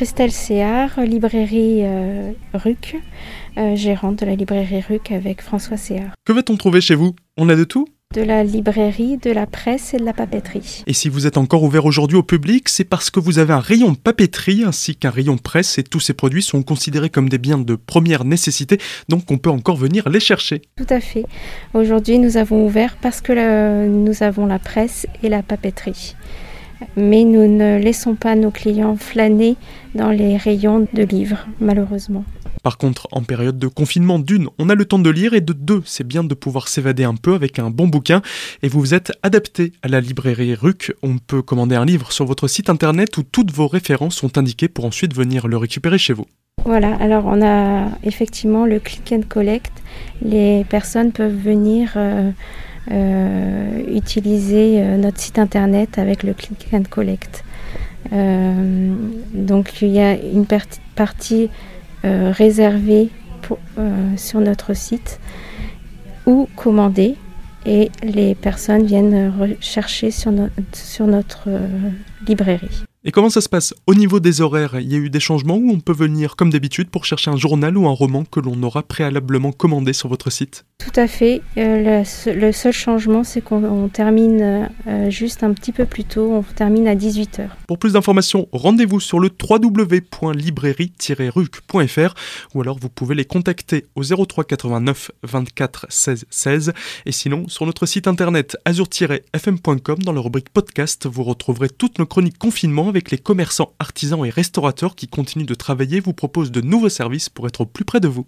Christelle Séard, librairie euh, RUC, euh, gérante de la librairie RUC avec François Séard. Que va-t-on trouver chez vous? On a de tout? De la librairie, de la presse et de la papeterie. Et si vous êtes encore ouvert aujourd'hui au public, c'est parce que vous avez un rayon papeterie ainsi qu'un rayon presse et tous ces produits sont considérés comme des biens de première nécessité, donc on peut encore venir les chercher. Tout à fait. Aujourd'hui, nous avons ouvert parce que nous avons la presse et la papeterie. Mais nous ne laissons pas nos clients flâner dans les rayons de livres, malheureusement. Par contre, en période de confinement, d'une, on a le temps de lire et de deux, c'est bien de pouvoir s'évader un peu avec un bon bouquin. Et vous vous êtes adapté à la librairie RUC. On peut commander un livre sur votre site internet où toutes vos références sont indiquées pour ensuite venir le récupérer chez vous. Voilà, alors on a effectivement le click and collect. Les personnes peuvent venir euh, euh, utiliser euh, notre site internet avec le click and collect. donc il y a une partie réservé euh, sur notre site ou commander et les personnes viennent rechercher sur, notre librairie. Et comment ça se passe Au niveau des horaires, il y a eu des changements où on peut venir comme d'habitude pour chercher un journal ou un roman que l'on aura préalablement commandé sur votre site? Tout à fait. Euh, le, seul changement, c'est qu'on termine euh, juste un petit peu plus tôt, on termine à 18h. Pour plus d'informations, rendez-vous sur le www.librairie-ruc.fr ou alors vous pouvez les contacter au 03 89 24 16 16 et sinon sur notre site internet azur-fm.com dans la rubrique podcast, vous retrouverez toutes nos chroniques confinement avec les commerçants, artisans et restaurateurs qui continuent de travailler vous propose de nouveaux services pour être au plus près de vous.